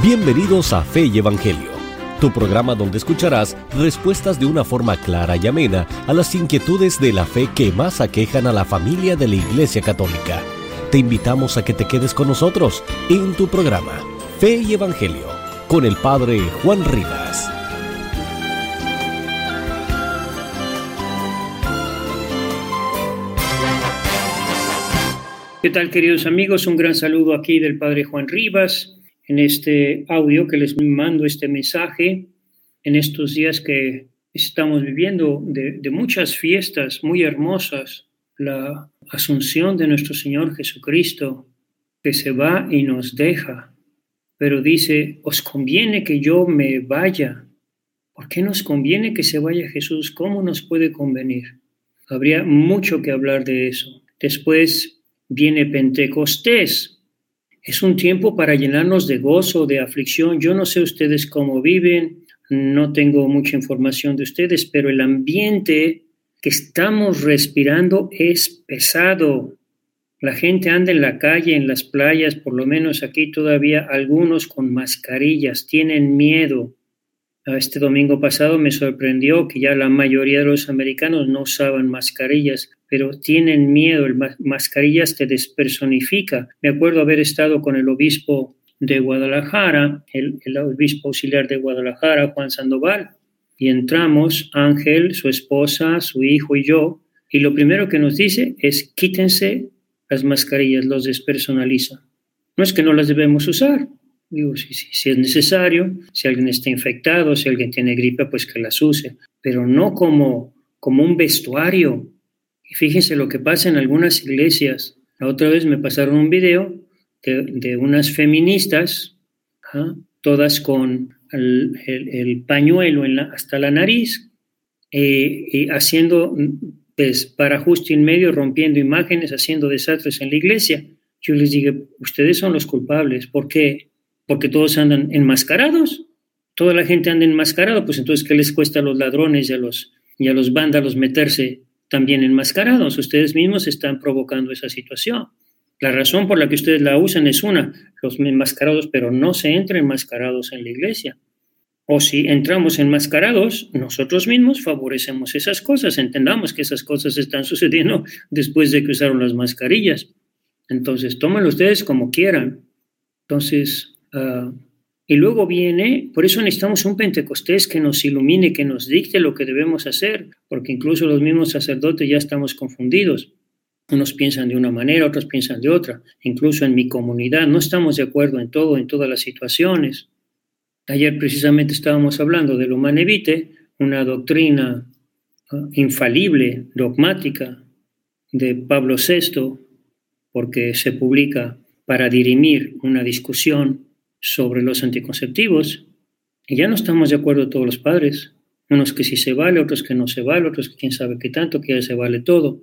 Bienvenidos a Fe y Evangelio, tu programa donde escucharás respuestas de una forma clara y amena a las inquietudes de la fe que más aquejan a la familia de la Iglesia Católica. Te invitamos a que te quedes con nosotros en tu programa Fe y Evangelio con el Padre Juan Rivas. ¿Qué tal queridos amigos? Un gran saludo aquí del Padre Juan Rivas en este audio que les mando este mensaje en estos días que estamos viviendo de, muchas fiestas muy hermosas, la asunción de nuestro Señor Jesucristo, que se va y nos deja, pero dice, os conviene que yo me vaya. ¿Por qué nos conviene que se vaya Jesús? ¿Cómo nos puede convenir? Habría mucho que hablar de eso. Después viene Pentecostés, es un tiempo para llenarnos de gozo, de aflicción. Yo no sé ustedes cómo viven, no tengo mucha información de ustedes, pero el ambiente que estamos respirando es pesado. La gente anda en la calle, en las playas, por lo menos aquí todavía algunos con mascarillas, tienen miedo. Este domingo pasado me sorprendió que ya la mayoría de los americanos no usaban mascarillas, pero tienen miedo. El mascarillas te despersonifica. Me acuerdo haber estado con el obispo de Guadalajara, el, el obispo auxiliar de Guadalajara, Juan Sandoval, y entramos, Ángel, su esposa, su hijo y yo, y lo primero que nos dice es quítense las mascarillas, los despersonaliza. No es que no las debemos usar, Digo, si, es necesario, si alguien está infectado, si alguien tiene gripe, pues que las use, pero no como, como un vestuario. Y fíjense lo que pasa en algunas iglesias. La otra vez me pasaron un video de, unas feministas, ¿ah? todas con el, pañuelo hasta la nariz, eh, haciendo pues, para justo en medio, rompiendo imágenes, haciendo desastres en la iglesia. Yo les dije, ustedes son los culpables. ¿Por qué? Porque todos andan enmascarados. Toda la gente anda enmascarado, pues entonces, ¿qué les cuesta a los ladrones y a los, y los vándalos meterse también enmascarados? Ustedes mismos están provocando esa situación. La razón por la que ustedes la usan es una, los enmascarados, pero no se entran enmascarados en la iglesia. O si entramos enmascarados, nosotros mismos favorecemos esas cosas. Entendamos que esas cosas están sucediendo después de que usaron las mascarillas. Entonces, tómenlo ustedes como quieran. Entonces, Ah, y luego viene, por eso necesitamos un Pentecostés que nos ilumine, que nos dicte lo que debemos hacer, porque incluso los mismos sacerdotes ya estamos confundidos. Unos piensan de una manera, otros piensan de otra. Incluso en mi comunidad no estamos de acuerdo en todo, en todas las situaciones. Ayer precisamente estábamos hablando del humanevite, una doctrina ah, infalible, dogmática de Pablo VI, porque se publica para dirimir una discusión sobre los anticonceptivos, y ya no estamos de acuerdo todos los padres, unos que sí se vale, otros que no se vale, otros que quién sabe qué tanto, que ya se vale todo.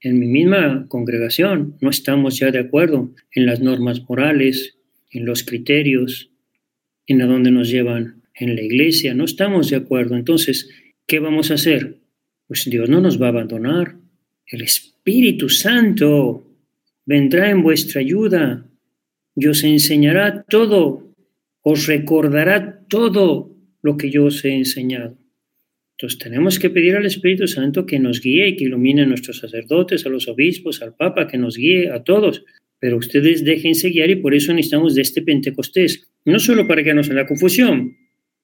En mi misma congregación no estamos ya de acuerdo en las normas morales, en los criterios, en a dónde nos llevan en la iglesia, no estamos de acuerdo. Entonces, ¿qué vamos a hacer? Pues Dios no nos va a abandonar. El Espíritu Santo vendrá en vuestra ayuda y os enseñará todo, os recordará todo lo que yo os he enseñado. Entonces tenemos que pedir al Espíritu Santo que nos guíe y que ilumine a nuestros sacerdotes, a los obispos, al Papa, que nos guíe a todos. Pero ustedes déjense guiar y por eso necesitamos de este Pentecostés. No solo para quedarnos en la confusión,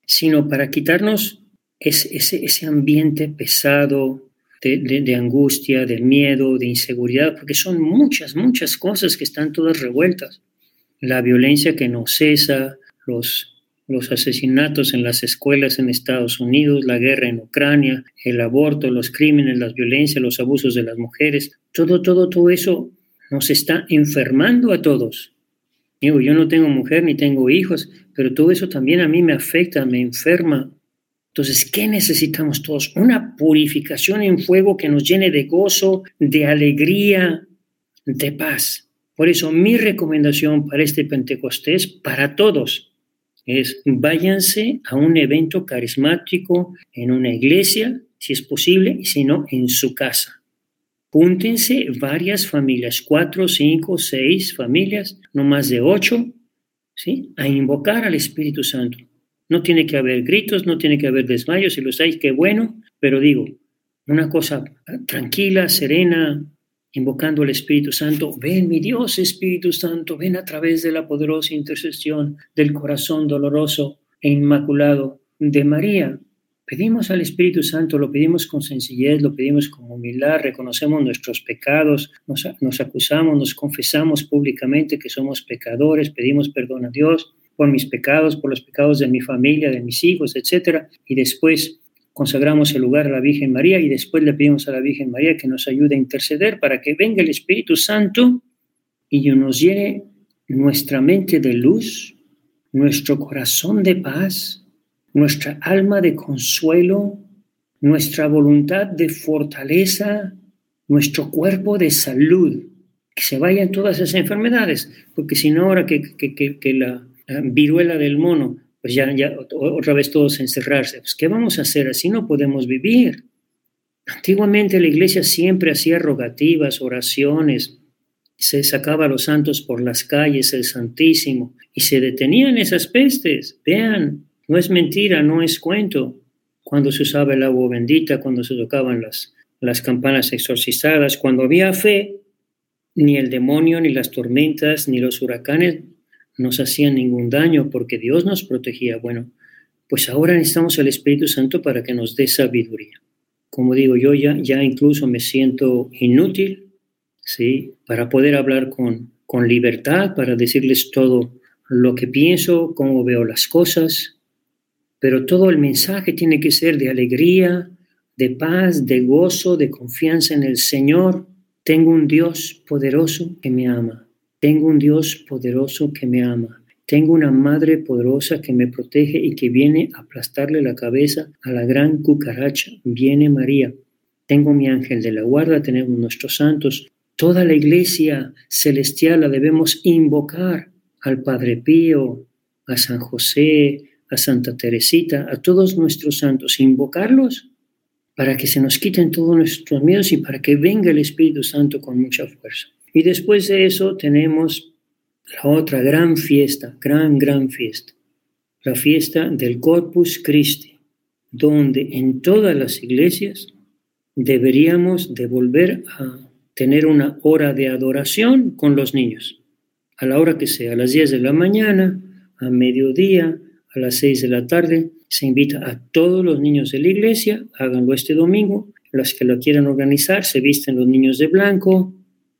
sino para quitarnos ese, ambiente pesado de angustia, de miedo, de inseguridad, porque son muchas, muchas cosas que están todas revueltas la violencia que no cesa, los, los asesinatos en las escuelas en Estados Unidos, la guerra en Ucrania, el aborto, los crímenes, las violencias, los abusos de las mujeres, todo, todo, todo eso nos está enfermando a todos. Digo, yo no tengo mujer ni tengo hijos, pero todo eso también a mí me afecta, me enferma. Entonces, ¿qué necesitamos todos? Una purificación en fuego que nos llene de gozo, de alegría, de paz. Por eso mi recomendación para este Pentecostés, para todos, es váyanse a un evento carismático en una iglesia, si es posible, y si no, en su casa. Júntense varias familias, cuatro, cinco, seis familias, no más de ocho, ¿sí? A invocar al Espíritu Santo. No tiene que haber gritos, no tiene que haber desmayos, si los hay, qué bueno, pero digo, una cosa tranquila, serena, invocando al Espíritu Santo, ven mi Dios Espíritu Santo, ven a través de la poderosa intercesión del corazón doloroso e inmaculado de María. Pedimos al Espíritu Santo, lo pedimos con sencillez, lo pedimos con humildad, reconocemos nuestros pecados, nos, nos acusamos, nos confesamos públicamente que somos pecadores, pedimos perdón a Dios por mis pecados, por los pecados de mi familia, de mis hijos, etc. Y después consagramos el lugar a la Virgen María y después le pedimos a la Virgen María que nos ayude a interceder para que venga el Espíritu Santo y nos llene nuestra mente de luz, nuestro corazón de paz, nuestra alma de consuelo, nuestra voluntad de fortaleza, nuestro cuerpo de salud, que se vayan todas esas enfermedades, porque si no ahora que, que la viruela del mono pues ya, otra vez todos encerrarse. Pues, ¿qué vamos a hacer? Así no podemos vivir. Antiguamente la iglesia siempre hacía rogativas, oraciones, se sacaba a los santos por las calles, el Santísimo, y se detenían esas pestes. Vean, no es mentira, no es cuento. Cuando se usaba el agua bendita, cuando se tocaban las, las campanas exorcizadas, cuando había fe, ni el demonio, ni las tormentas, ni los huracanes nos hacían ningún daño porque Dios nos protegía. Bueno, pues ahora necesitamos el Espíritu Santo para que nos dé sabiduría. Como digo, yo ya, ya incluso me siento inútil, ¿sí? Para poder hablar con, con libertad, para decirles todo lo que pienso, cómo veo las cosas, pero todo el mensaje tiene que ser de alegría, de paz, de gozo, de confianza en el Señor. Tengo un Dios poderoso que me ama. Tengo un Dios poderoso que me ama. Tengo una madre poderosa que me protege y que viene a aplastarle la cabeza a la gran cucaracha. Viene María. Tengo mi ángel de la guarda, tenemos nuestros santos. Toda la iglesia celestial la debemos invocar al Padre Pío, a San José, a Santa Teresita, a todos nuestros santos, invocarlos para que se nos quiten todos nuestros miedos y para que venga el Espíritu Santo con mucha fuerza. Y después de eso tenemos la otra gran fiesta, gran, gran fiesta, la fiesta del Corpus Christi, donde en todas las iglesias deberíamos de volver a tener una hora de adoración con los niños, a la hora que sea, a las 10 de la mañana, a mediodía, a las 6 de la tarde. Se invita a todos los niños de la iglesia, háganlo este domingo. Los que lo quieran organizar, se visten los niños de blanco,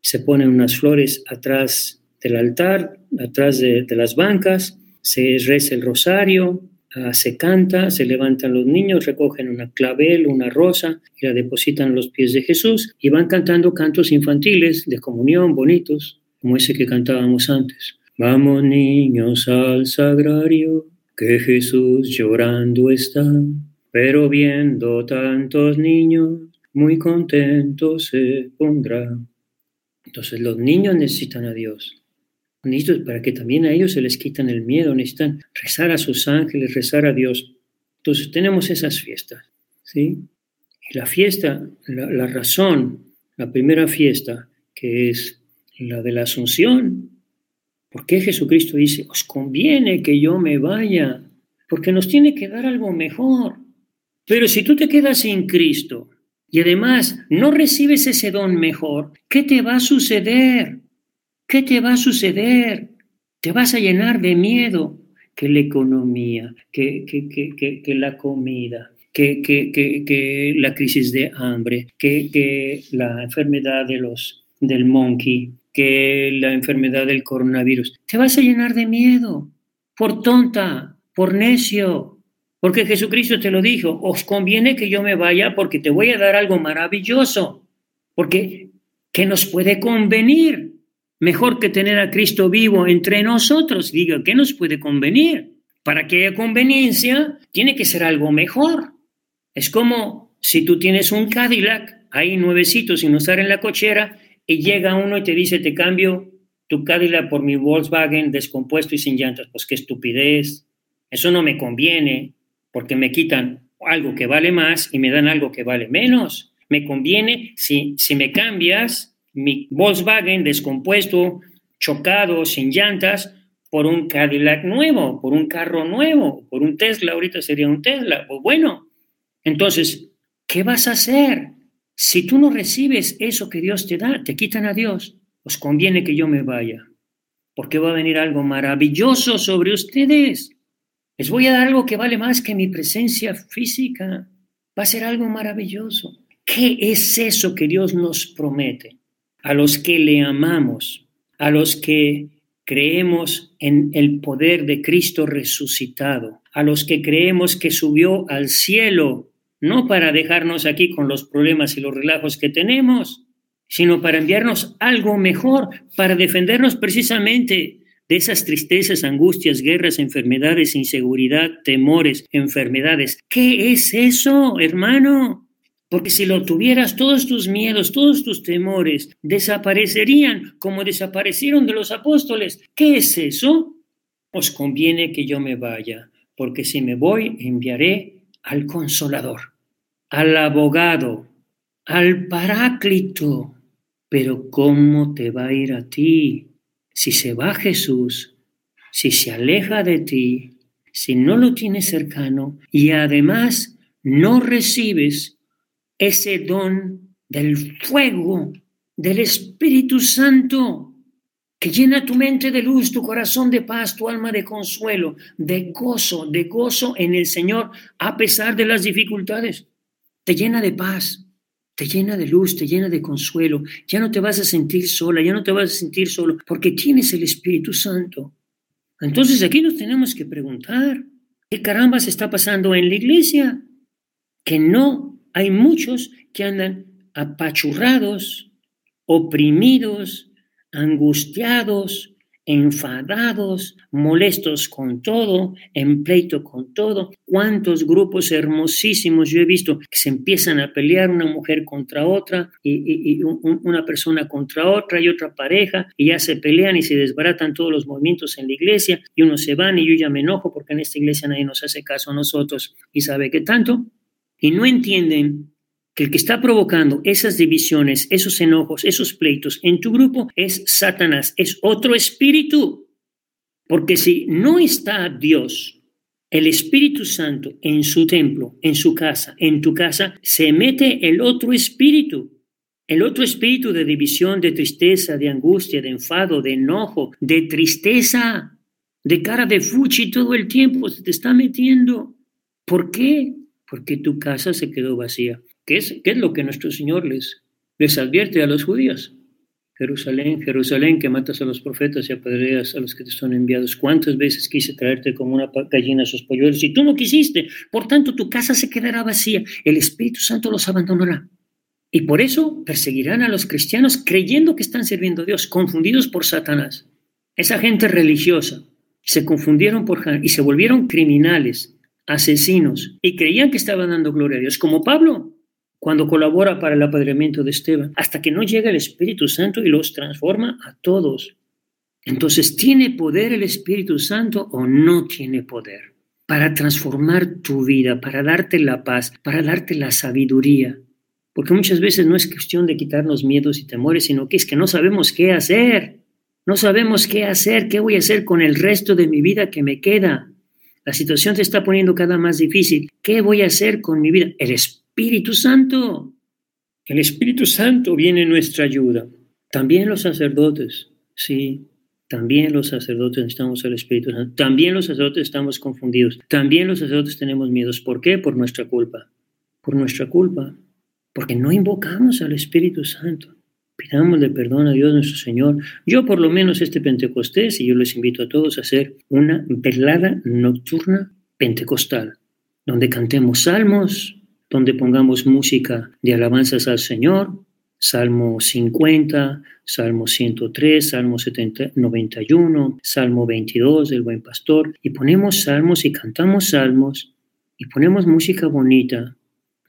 se ponen unas flores atrás del altar, atrás de, las bancas, se reza el rosario, ah, se canta, se levantan los niños, recogen una clavel, una rosa y la depositan a los pies de Jesús y van cantando cantos infantiles de comunión bonitos, como ese que cantábamos antes. Vamos niños al sagrario, que Jesús llorando está, pero viendo tantos niños, muy contentos se pondrá. Entonces los niños necesitan a Dios. Necesitan para que también a ellos se les quitan el miedo, necesitan rezar a sus ángeles, rezar a Dios. Entonces tenemos esas fiestas, ¿sí? Y la fiesta, la, razón, la primera fiesta, que es la de la Asunción, ¿por qué Jesucristo dice, os conviene que yo me vaya? Porque nos tiene que dar algo mejor. Pero si tú te quedas sin Cristo, y además no recibes ese don mejor, ¿qué te va a suceder? ¿Qué te va a suceder? Te vas a llenar de miedo que la economía, que, que, la comida, que, que, la crisis de hambre, que, la enfermedad de los, del monkey, que la enfermedad del coronavirus. Te vas a llenar de miedo, por tonta, por necio, porque Jesucristo te lo dijo, os conviene que yo me vaya porque te voy a dar algo maravilloso. Porque, ¿qué nos puede convenir? Mejor que tener a Cristo vivo entre nosotros. Diga, ¿qué nos puede convenir? Para que haya conveniencia, tiene que ser algo mejor. Es como si tú tienes un Cadillac, ahí nuevecito sin usar en la cochera, y llega uno y te dice, te cambio tu Cadillac por mi Volkswagen descompuesto y sin llantas. Pues qué estupidez. Eso no me conviene porque me quitan algo que vale más y me dan algo que vale menos. Me conviene si, si me cambias mi Volkswagen descompuesto, chocado, sin llantas, por un Cadillac nuevo, por un carro nuevo, por un Tesla, ahorita sería un Tesla. Pues bueno, entonces, ¿qué vas a hacer? Si tú no recibes eso que Dios te da, te quitan a Dios, os conviene que yo me vaya, porque va a venir algo maravilloso sobre ustedes. Les voy a dar algo que vale más que mi presencia física. Va a ser algo maravilloso. ¿Qué es eso que Dios nos promete? A los que le amamos, a los que creemos en el poder de Cristo resucitado, a los que creemos que subió al cielo, no para dejarnos aquí con los problemas y los relajos que tenemos, sino para enviarnos algo mejor, para defendernos precisamente de esas tristezas, angustias, guerras, enfermedades, inseguridad, temores, enfermedades. ¿Qué es eso, hermano? Porque si lo tuvieras, todos tus miedos, todos tus temores desaparecerían como desaparecieron de los apóstoles. ¿Qué es eso? Os conviene que yo me vaya, porque si me voy, enviaré al consolador, al abogado, al paráclito. Pero ¿cómo te va a ir a ti? Si se va Jesús, si se aleja de ti, si no lo tienes cercano y además no recibes ese don del fuego del Espíritu Santo que llena tu mente de luz, tu corazón de paz, tu alma de consuelo, de gozo, de gozo en el Señor a pesar de las dificultades. Te llena de paz, te llena de luz, te llena de consuelo. Ya no te vas a sentir sola, ya no te vas a sentir solo, porque tienes el Espíritu Santo. Entonces aquí nos tenemos que preguntar, ¿qué caramba se está pasando en la iglesia? Que no hay muchos que andan apachurrados, oprimidos, angustiados, enfadados, molestos con todo, en pleito con todo. Cuántos grupos hermosísimos yo he visto que se empiezan a pelear una mujer contra otra y, una persona contra otra y otra pareja y ya se pelean y se desbaratan todos los movimientos en la iglesia y unos se van y yo ya me enojo porque en esta iglesia nadie nos hace caso a nosotros. Y sabe qué tanto y no entienden que el que está provocando esas divisiones, esos enojos, esos pleitos en tu grupo es Satanás, es otro espíritu. Porque si no está Dios, el Espíritu Santo en su templo, en su casa, en tu casa, se mete el otro espíritu. El otro espíritu de división, de tristeza, de angustia, de enfado, de enojo, de tristeza, de cara de fuchi todo el tiempo se te está metiendo. ¿Por qué? Porque tu casa se quedó vacía. ¿Qué es, qué es lo que nuestro Señor les, les advierte a los judíos? Jerusalén, Jerusalén, que matas a los profetas y apedreas a los que te son enviados. ¿Cuántas veces quise traerte como una gallina a sus polluelos y tú no quisiste? Por tanto, tu casa se quedará vacía. El Espíritu Santo los abandonará. Y por eso perseguirán a los cristianos creyendo que están sirviendo a Dios, confundidos por Satanás. Esa gente religiosa se confundieron por y se volvieron criminales, asesinos y creían que estaban dando gloria a Dios, como Pablo cuando colabora para el apadrimiento de Esteban, hasta que no llega el Espíritu Santo y los transforma a todos. Entonces, ¿tiene poder el Espíritu Santo o no tiene poder? Para transformar tu vida, para darte la paz, para darte la sabiduría. Porque muchas veces no es cuestión de quitarnos miedos y temores, sino que es que no sabemos qué hacer. No sabemos qué hacer, qué voy a hacer con el resto de mi vida que me queda. La situación se está poniendo cada más difícil. ¿Qué voy a hacer con mi vida? El Espíritu Espíritu Santo. El Espíritu Santo viene en nuestra ayuda. También los sacerdotes, sí, también los sacerdotes necesitamos el Espíritu Santo. También los sacerdotes estamos confundidos. También los sacerdotes tenemos miedos. ¿Por qué? Por nuestra culpa. Por nuestra culpa. Porque no invocamos al Espíritu Santo. Pidámosle perdón a Dios nuestro Señor. Yo por lo menos este Pentecostés, y yo les invito a todos a hacer una velada nocturna pentecostal, donde cantemos salmos, donde pongamos música de alabanzas al Señor, Salmo 50, Salmo 103, Salmo 70, 91, Salmo 22 del Buen Pastor, y ponemos salmos y cantamos salmos y ponemos música bonita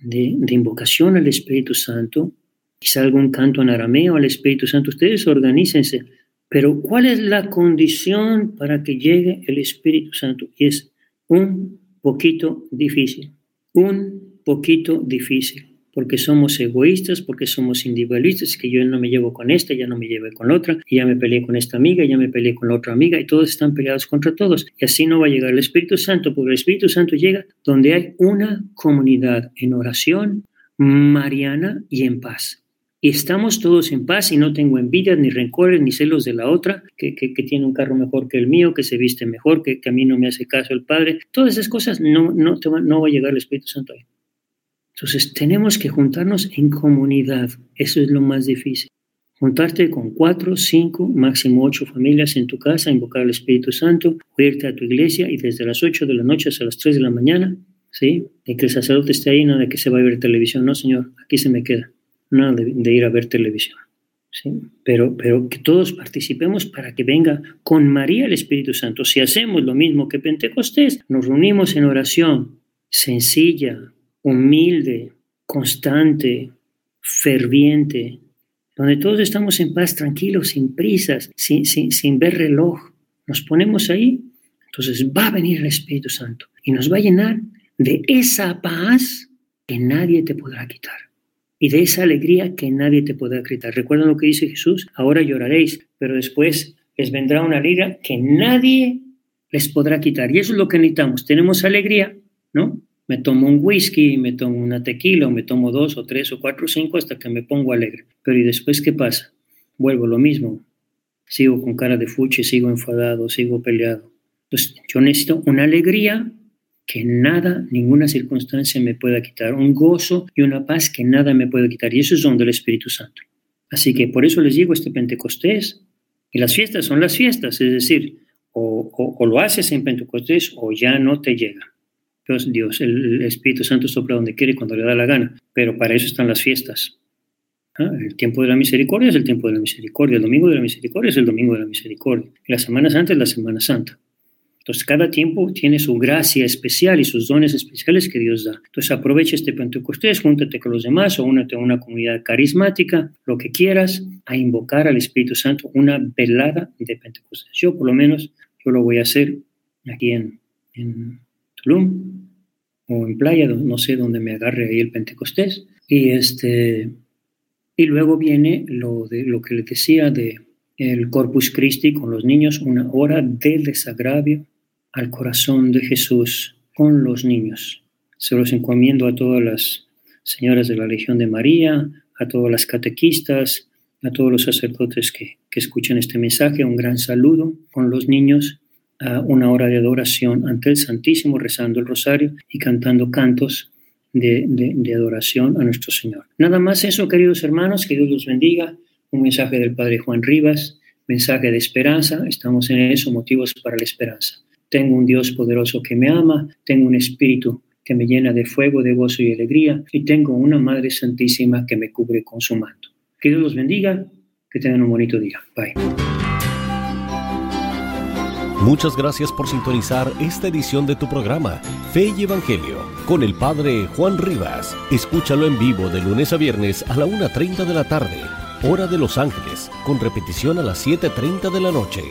de, de invocación al Espíritu Santo, quizá algún canto en arameo al Espíritu Santo, ustedes organícense, pero ¿cuál es la condición para que llegue el Espíritu Santo? Y es un poquito difícil, un poquito difícil. porque somos egoístas, porque somos individualistas, que yo no me llevo con esta, ya no me llevo con otra, y ya me peleé con esta amiga, ya me peleé con la otra amiga, y todos están peleados contra todos. Y así no va a llegar el Espíritu Santo, porque el Espíritu Santo llega donde hay una comunidad en oración mariana y en paz. Y estamos todos en paz y no tengo envidia, ni rencores, ni celos de la otra, que, tiene un carro mejor que el mío, que se viste mejor, que, a mí no me hace caso el Padre. Todas esas cosas no, no, no va a llegar el Espíritu Santo ahí. Entonces tenemos que juntarnos en comunidad. Eso es lo más difícil. Juntarte con cuatro, cinco, máximo ocho familias en tu casa, invocar al Espíritu Santo, irte a tu iglesia y desde las ocho de la noche hasta las tres de la mañana, ¿sí? De que el sacerdote esté ahí, no de que se va a ver televisión. No, Señor, aquí se me queda. Nada de, ir a ver televisión. ¿sí? Pero, pero que todos participemos para que venga con María el Espíritu Santo. Si hacemos lo mismo que Pentecostés, nos reunimos en oración sencilla, humilde, constante, ferviente, donde todos estamos en paz, tranquilos, sin prisas, sin, sin, ver reloj. Nos ponemos ahí, entonces va a venir el Espíritu Santo y nos va a llenar de esa paz que nadie te podrá quitar y de esa alegría que nadie te podrá quitar. ¿Recuerdan lo que dice Jesús? Ahora lloraréis, pero después les vendrá una alegría que nadie les podrá quitar. Y eso es lo que necesitamos. Tenemos alegría, ¿no? Me tomo un whisky, me tomo una tequila, o me tomo dos o tres o cuatro o cinco hasta que me pongo alegre. Pero ¿y después qué pasa? Vuelvo lo mismo. Sigo con cara de fuche, sigo enfadado, sigo peleado. Entonces yo necesito una alegría que nada, ninguna circunstancia me pueda quitar, un gozo y una paz que nada me puede quitar. Y eso es donde el Espíritu Santo. Así que por eso les digo este Pentecostés. Y las fiestas son las fiestas, es decir, o, o lo haces en Pentecostés o ya no te llega. Dios, el Espíritu Santo sopla donde quiere cuando le da la gana, pero para eso están las fiestas. El tiempo de la misericordia es el tiempo de la misericordia, el domingo de la misericordia es el domingo de la misericordia, la Semana Santa es la Semana Santa. Entonces, cada tiempo tiene su gracia especial y sus dones especiales que Dios da. Entonces, aprovecha este Pentecostés, júntate con los demás o únete a una comunidad carismática, lo que quieras, a invocar al Espíritu Santo, una velada de Pentecostés. Yo, por lo menos, yo lo voy a hacer aquí en, en O en playa, no sé dónde me agarre ahí el Pentecostés. Y, este, y luego viene lo, de, lo que les decía de el Corpus Christi con los niños, una hora de desagravio al corazón de Jesús con los niños. Se los encomiendo a todas las señoras de la Legión de María, a todas las catequistas, a todos los sacerdotes que, que escuchan este mensaje, un gran saludo con los niños una hora de adoración ante el Santísimo, rezando el rosario y cantando cantos de, de, adoración a nuestro Señor. Nada más eso, queridos hermanos, que Dios los bendiga. Un mensaje del Padre Juan Rivas, mensaje de esperanza. Estamos en eso, motivos para la esperanza. Tengo un Dios poderoso que me ama, tengo un Espíritu que me llena de fuego, de gozo y alegría, y tengo una Madre Santísima que me cubre con su manto. Que Dios los bendiga, que tengan un bonito día. Bye. Muchas gracias por sintonizar esta edición de tu programa, Fe y Evangelio, con el Padre Juan Rivas. Escúchalo en vivo de lunes a viernes a la 1.30 de la tarde, hora de Los Ángeles, con repetición a las 7.30 de la noche.